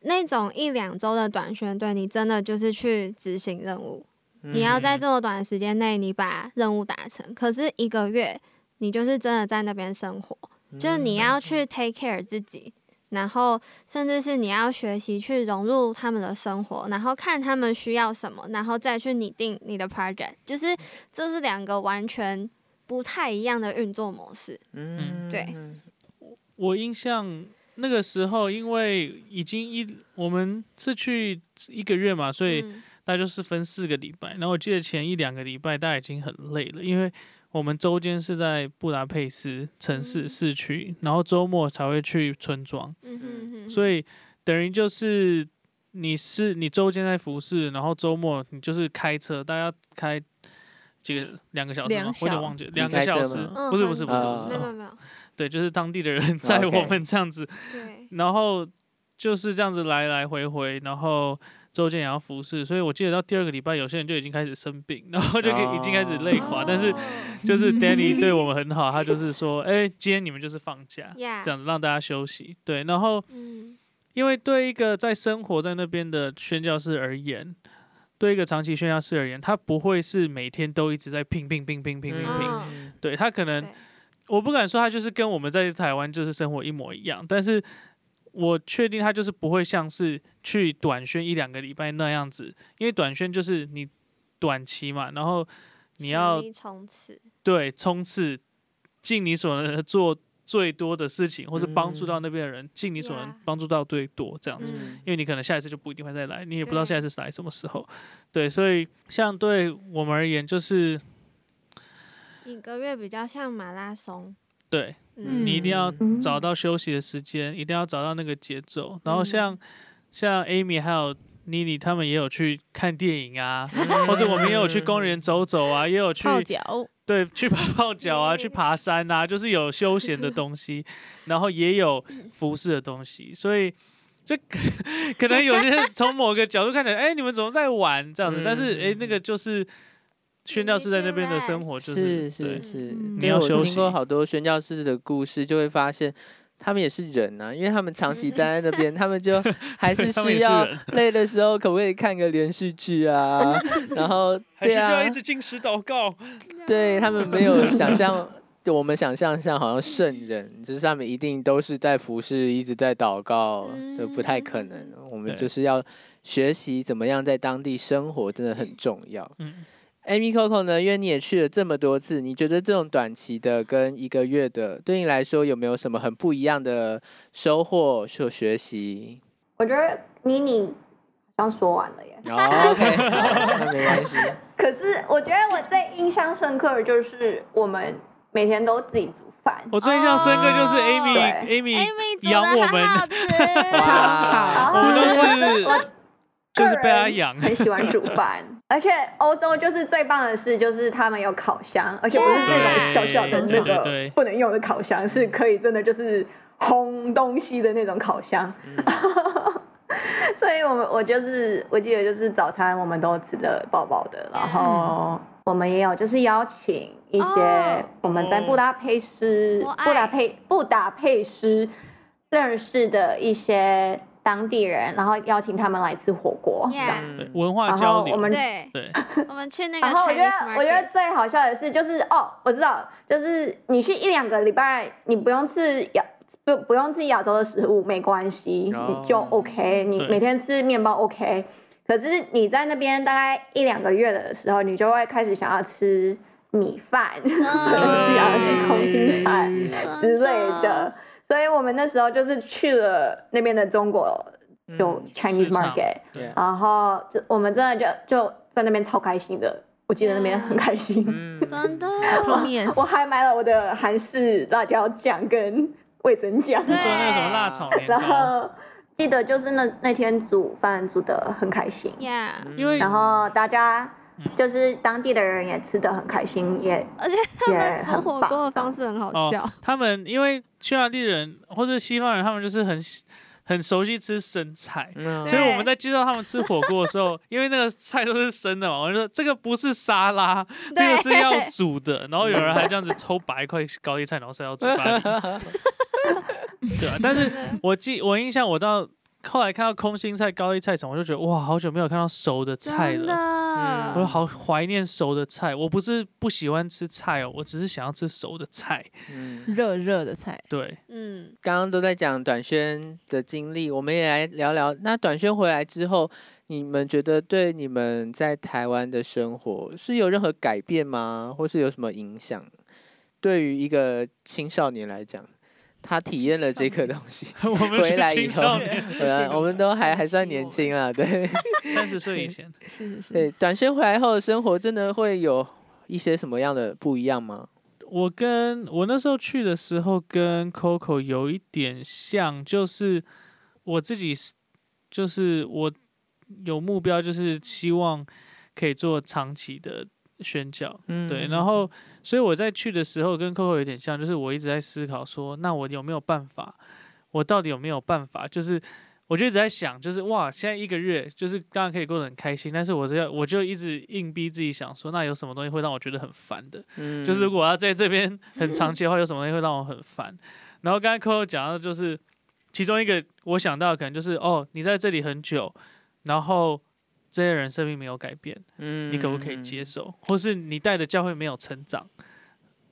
那种一两周的短宣队，你真的就是去执行任务，你要在嗯这么短的时间内，你把任务达成。可是一个月，你就是真的在那边生活，就是你嗯要去 take care 自己，然后甚至是你要学习去融入他们的生活，然后看他们需要什么，然后再去拟定你的 project。就是这是两个完全不太一样的运作模式。嗯对我印象那个时候，因为已经一我们是去一个月嘛，所以嗯大家就是分四个礼拜。然后我记得前一两个礼拜大家已经很累了，因为我们周间是在布达佩斯城市嗯。市区，然后周末才会去村庄，嗯哼哼，所以等于就是你是你周间在服侍，然后周末你就是开车，大家开几个两个小时吗？我有点忘记了，两个小时不是不是不是，不是没有没有，对，就是当地的人载我们这样子，对，然后就是这样子来来回回，然后周间也要服侍，所以我记得到第二个礼拜，有些人就已经开始生病，然后就已经开始累垮，但是哦就是 Danny 对我们很好，他就是说，哎、今天你们就是放假，呀这样子让大家休息，对，然后嗯。因为对一个在生活在那边的宣教师而言。对一个长期宣教师而言，他不会是每天都一直在拼拼拼拼拼拼拼，嗯对他可能我不敢说他就是跟我们在台湾就是生活一模一样，但是我确定他就是不会像是去短宣一两个礼拜那样子，因为短宣就是你短期嘛，然后你要冲刺，对冲刺，尽你所能做最多的事情，或是帮助到那边的人，尽你所能帮助到最多这样子。嗯。因为你可能下一次就不一定会再来，你也不知道下一次是来什么时候，对，所以像对我们而言，就是一个月比较像马拉松，对，嗯。你一定要嗯。找到休息的时间，一定要找到那个节奏。然后嗯。像、像 Amy 还有妮妮他们也有去看电影啊，嗯。或者我们也有去公园走走啊，也有去泡脚，对去泡泡脚啊，去爬山啊，就是有休闲的东西，然后也有服饰的东西，所以。就可可能有些人从某个角度看起来，哎、你们怎么在玩这样子？但是，哎、那个就是宣教士在那边的生活，就是是对是。你要休息听过好多宣教士的故事，就会发现他们也是人啊，因为他们长期待在那边，他们就还是 需要累的时候，可不可以看个连续剧啊？然后还是就对啊要一，直进食祷告。对他们没有想象就我们想象像好像圣人，就是他们一定都是在服侍，一直在祷告，都不太可能。我们就是要学习怎么样在当地生活，真的很重要。嗯，Amy Coco 呢？因为你也去了这么多次，你觉得这种短期的跟一个月的，对你来说有没有什么很不一样的收获或学习？我觉得妮妮好像说完了耶。哦，OK，那没关系。可是我觉得我最印象深刻的就是我们每天都自己煮饭。我最印象深刻就是哦 Amy 对 Amy Amy 煮养我们，吃，超好我们都。是就是被他养。很喜欢煮饭，而且欧洲就是最棒的事，就是他们有烤箱，而且不是那种小小的那个不能用的烤箱，是可以真的就是烘东西的那种烤箱。嗯。所以我们我就是我记得就是早餐我们都吃的饱饱的，然后我们也有就是邀请一些哦。我们在布达佩斯、布达佩布达佩斯认识的一些当地人，然后邀请他们来吃火锅。嗯文化然交流，我们对，对，我们去那个然后我觉得我觉得最好笑的是，就是哦，我知道，就是你去一两个礼拜，你不用吃亚不不用吃亚洲的食物没关系，哦你就 OK，你每天吃面包 OK。可是你在那边大概一两个月的时候，你就会开始想要吃米饭，想要吃空心菜嗯之类的。所以我们那时候就是去了那边的中国就嗯 Chinese market，对，然后就我们真的就就在那边超开心的，我记得那边很开心。我还买了我的韩式辣椒酱跟味增酱，做那个什么辣炒年然糕，后记得就是那那天煮饭煮的很开心，Yeah，因为然后大家嗯就是当地的人也吃的很开心，也而且他们煮火锅的方式很好哦笑，他们因为匈牙利人或者西方人，他们就是很很熟悉吃生菜。嗯所以我们在介绍他们吃火锅的时候，因为那个菜都是生的嘛，我就说这个不是沙拉，这个是要煮的。然后有人还这样子抽拔一块高丽菜，然后塞到嘴巴里，对啊。但是我记我印象，我到后来看到空心菜、高丽菜种，我就觉得哇，好久没有看到熟的菜了。的，我好怀念熟的菜。我不是不喜欢吃菜哦，我只是想要吃熟的菜。嗯，热热的菜，对，嗯，刚刚都在讲短宣的经历，我们也来聊聊。那短宣回来之后，你们觉得对你们在台湾的生活是有任何改变吗？或是有什么影响？对于一个青少年来讲，他体验了这个东西，我们是回来以后青少年，呃，我们都还还算年轻啊，对。三十岁以前，是是是，对。短宣回来后的生活，真的会有一些什么样的不一样吗？我跟我那时候去的时候跟 Coco 有一点像，就是我自己是就是我有目标，就是希望可以做长期的宣教。嗯对，然后所以我在去的时候跟 Coco 有点像，就是我一直在思考说，那我有没有办法？我到底有没有办法？就是我就一直在想，就是哇，现在一个月就是当然可以过得很开心，但是我这样我就一直硬逼自己想说，那有什么东西会让我觉得很烦的？嗯就是如果我要在这边 很长期的话，有什么东西会让我很烦？然后刚才 Coco 讲到，就是其中一个我想到的可能就是哦，你在这里很久，然后这些人生命没有改变。嗯你可不可以接受？或是你带的教会没有成长，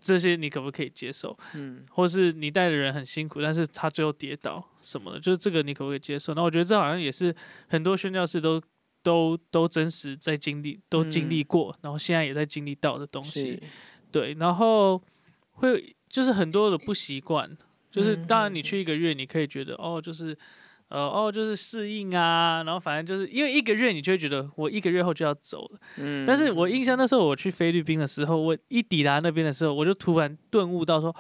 这些你可不可以接受？嗯或是你带的人很辛苦，但是他最后跌倒什么的，就是这个你可不可以接受？那我觉得这好像也是很多宣教士都都都真实在经历，都经历过，然后现在也在经历到的东西。对，然后会就是很多的不习惯，就是嗯当然你去一个月，你可以觉得哦，就是呃哦就是适应啊，然后反正就是因为一个月，你就会觉得我一个月后就要走了。嗯但是我印象那时候我去菲律宾的时候，我一抵达那边的时候，我就突然顿悟到说，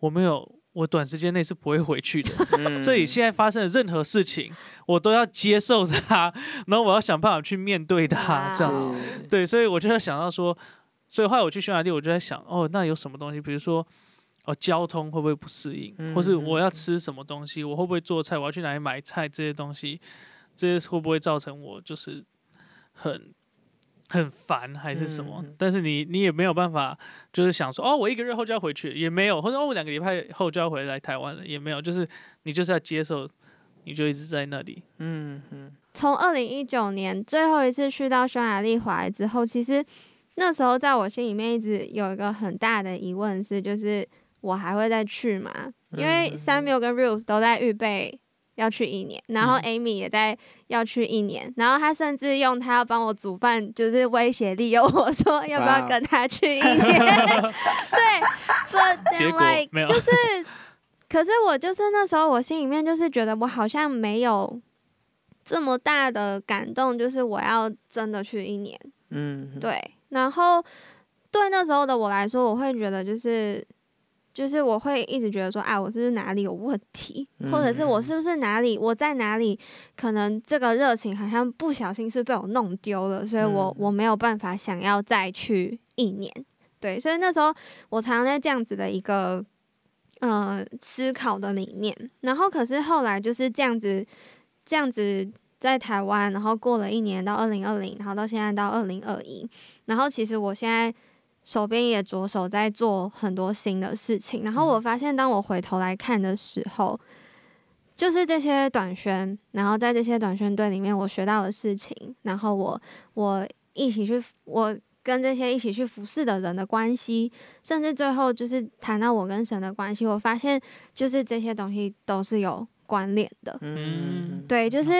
我没有，我短时间内是不会回去的。嗯这里现在发生的任何事情，我都要接受它，然后我要想办法去面对它，这样子。对，所以我就在想到说，所以后来我去匈牙利，我就在想，哦，那有什么东西，比如说。哦，交通会不会不适应，或是我要吃什么东西，我会不会做菜，我要去哪里买菜，这些东西，这些会不会造成我就是很很烦还是什么？但是你你也没有办法，就是想说，哦，我一个月后就要回去，也没有，或者哦，我两个礼拜后就要回来台湾了，也没有，就是你就是要接受，你就一直在那里。嗯嗯从二零一九年最后一次去到匈牙利回来之后，其实那时候在我心里面一直有一个很大的疑问是，就是我还会再去吗？因为 Samuel 跟 Rose 都在预备要去一年，然后 Amy 也在要去一年，然后他甚至用他要帮我煮饭，就是威胁利诱我说 要不要跟他去一年。对，But then like 就是，可是我就是那时候我心里面就是觉得我好像没有这么大的感动，就是我要真的去一年。嗯，对。然后对那时候的我来说，我会觉得就是。就是我会一直觉得说，哎，我是不是哪里有问题，或者是我是不是哪里我在哪里，可能这个热情好像不小心是被我弄丢了，所以我我没有办法想要再去一年，对，所以那时候我常常在这样子的一个呃思考的里面，然后可是后来就是这样子这样子在台湾，然后过了一年到二零二零，然后到现在到二零二一，然后其实我现在。手边也着手在做很多新的事情，然后我发现，当我回头来看的时候，就是这些短宣，然后在这些短宣队里面，我学到的事情，然后我我一起去，我跟这些一起去服侍的人的关系，甚至最后就是谈到我跟神的关系，我发现，就是这些东西都是有关联的。嗯，对，就是。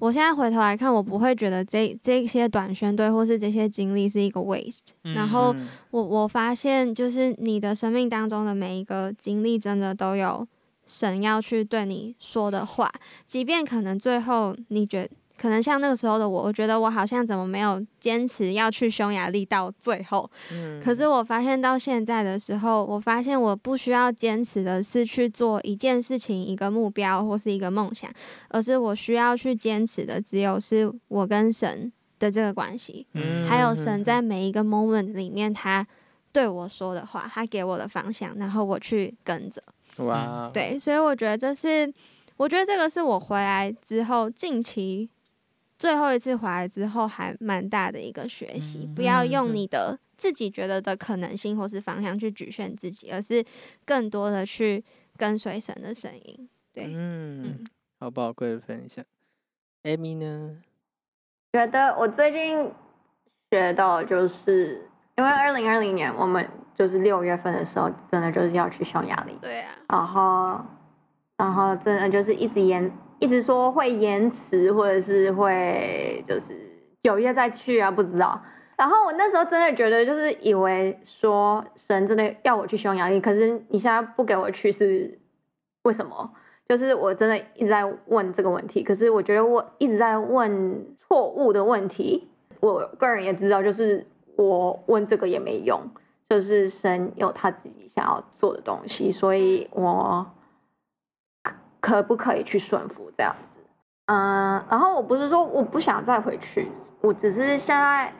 我现在回头来看，我不会觉得这这些短宣队或是这些经历是一个 waste。然后我我发现，就是你的生命当中的每一个经历，真的都有神要去对你说的话，即便可能最后你觉。可能像那个时候的我，我觉得我好像怎么没有坚持要去匈牙利到最后。嗯。可是我发现到现在的时候，我发现我不需要坚持的是去做一件事情、一个目标或是一个梦想，而是我需要去坚持的只有是我跟神的这个关系，嗯，还有神在每一个 moment 里面他对我说的话，他给我的方向，然后我去跟着。哇。对，所以我觉得这是，我觉得这个是我回来之后近期。最后一次回来之后，还蛮大的一个学习，不要用你的自己觉得的可能性或是方向去局限自己，而是更多的去跟随神的声音。对，嗯，好宝贵的分享。Amy 呢？觉得我最近学到，就是因为二零二零年我们就是六月份的时候，真的就是要去匈牙利。对啊。然后，然后真的就是一直延。一直说会延迟，或者是会就是九月再去啊，不知道。然后我那时候真的觉得，就是以为说神真的要我去匈牙利，可是你现在不给我去是为什么？就是我真的一直在问这个问题，可是我觉得我一直在问错误的问题。我个人也知道，就是我问这个也没用，就是神有他自己想要做的东西，所以我。可不可以去顺服这样子？嗯，然后我不是说我不想再回去，我只是现在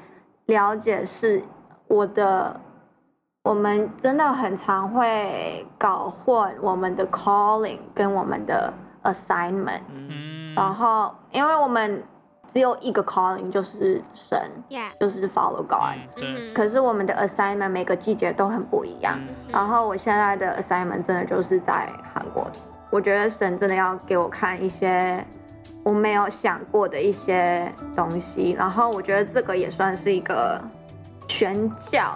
了解是我的，我们真的很常会搞混我们的 calling 跟我们的 assignment。嗯，然后因为我们只有一个 calling 就是神，就是 follow God。嗯，可是我们的 assignment 每个季节都很不一样。然后我现在的 assignment 真的就是在韩国。我觉得神真的要给我看一些我没有想过的一些东西，然后我觉得这个也算是一个宣教。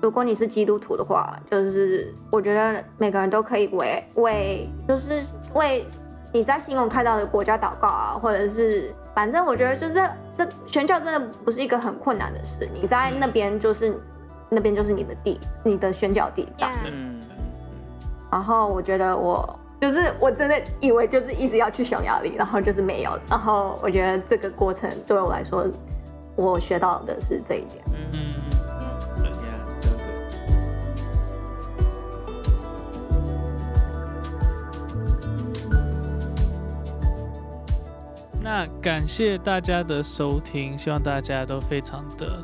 如果你是基督徒的话，就是我觉得每个人都可以为为就是为你在新闻看到的国家祷告啊，或者是反正我觉得就是这宣教真的不是一个很困难的事。你在那边就是那边就是你的地，你的宣教地。嗯。然后我觉得我。就是我真的以为就是一直要去匈牙利，然后就是没有，然后我觉得这个过程对我来说，我学到的是这一点。嗯那感谢大家的收听，希望大家都非常的。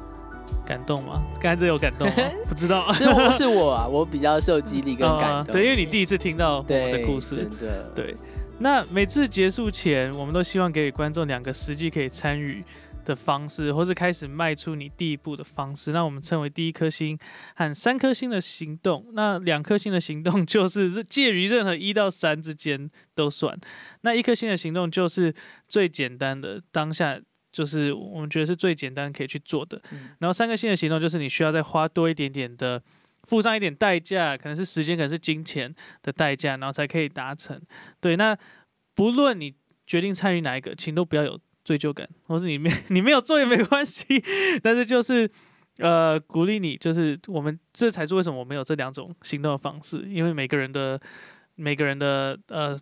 感动吗？刚才这有感动吗？不知道，是是我啊，我比较受激励跟 感动。对，因为你第一次听到我的故事，真的。对，那每次结束前，我们都希望给予观众两个实际可以参与的方式，或是开始迈出你第一步的方式。那我们称为第一颗星和三颗星的行动。那两颗星的行动就是介于任何一到三之间都算。那一颗星的行动就是最简单的当下。就是我们觉得是最简单可以去做的。嗯然后三个新的行动就是你需要再花多一点点的，付上一点代价，可能是时间，可能是金钱的代价，然后才可以达成。对，那不论你决定参与哪一个，请都不要有罪疚感，或是你没 你没有做也没关系，但是就是。呃，鼓励你，就是我们这才是为什么我们有这两种行动的方式，因为每个人的每个人的呃，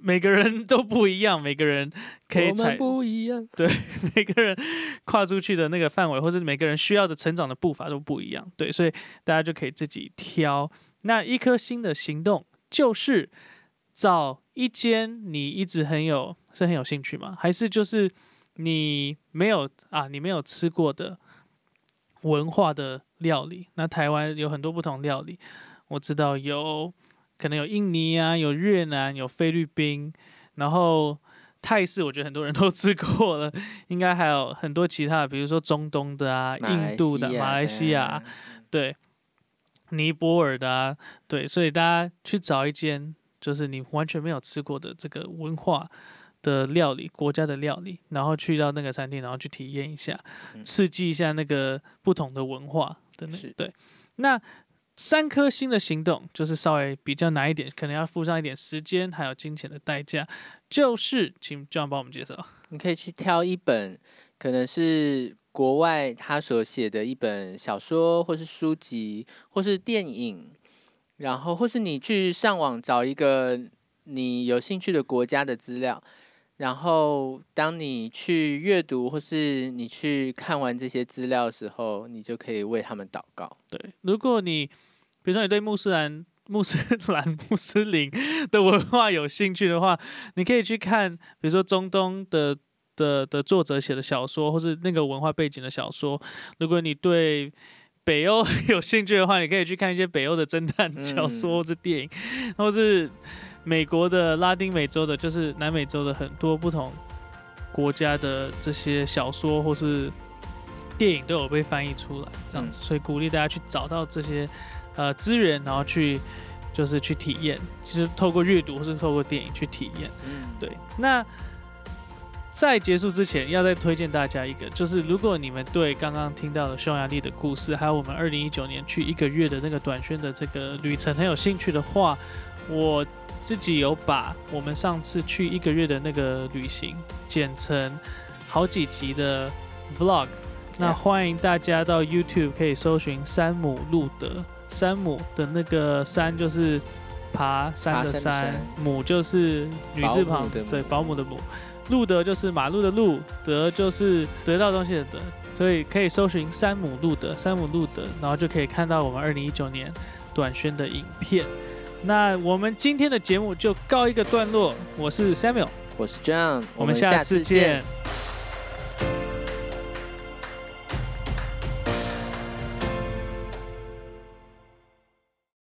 每个人都不一样，每个人可以我们不一样。对每个人跨出去的那个范围，或者每个人需要的成长的步伐都不一样，对，所以大家就可以自己挑。那一颗心的行动就是找一间你一直很有是很有兴趣吗？还是就是你没有啊，你没有吃过的文化的料理？那台湾有很多不同料理，我知道有可能有印尼啊，有越南，有菲律宾，然后。泰式我觉得很多人都吃过了，应该还有很多其他的，比如说中东的啊、印度的、马来西亚啊，对，尼泊尔的啊，对，所以大家去找一间就是你完全没有吃过的这个文化的料理、国家的料理，然后去到那个餐厅，然后去体验一下，嗯刺激一下那个不同的文化的那是对。那三颗星的行动就是稍微比较难一点，可能要付上一点时间还有金钱的代价。就是，请 John 帮我们介绍。你可以去挑一本可能是国外他所写的一本小说，或是书籍，或是电影，然后或是你去上网找一个你有兴趣的国家的资料，然后当你去阅读或是你去看完这些资料的时候，你就可以为他们祷告。对，如果你比如说你对穆斯兰、穆斯兰、穆斯林 的文化有兴趣的话，你可以去看，比如说中东的的的作者写的小说，或是那个文化背景的小说。如果你对北欧有兴趣的话，你可以去看一些北欧的侦探小说嗯或是电影，或是美国的、拉丁美洲的，就是南美洲的很多不同国家的这些小说或是电影都有被翻译出来，这样子，所以鼓励大家去找到这些呃资源，然后去就是去体验，其实透过阅读或是透过电影去体验。嗯，对，那在结束之前，要再推荐大家一个，就是如果你们对刚刚听到的匈牙利的故事，还有我们二零一九年去一个月的那个短宣的这个旅程很有兴趣的话，我自己有把我们上次去一个月的那个旅行剪成好几集的 vlog。那欢迎大家到 YouTube 可以搜寻山姆路德，山姆的那个山就是爬山的爬山的山山，姆就是女字旁对，保姆的母。路德就是马路的路，德就是得到东西的德，所以可以搜寻山姆路德，山姆路德，然后就可以看到我们二零一九年短宣的影片。那我们今天的节目就告一个段落，我是 Samuel，我是 John，我们下次见。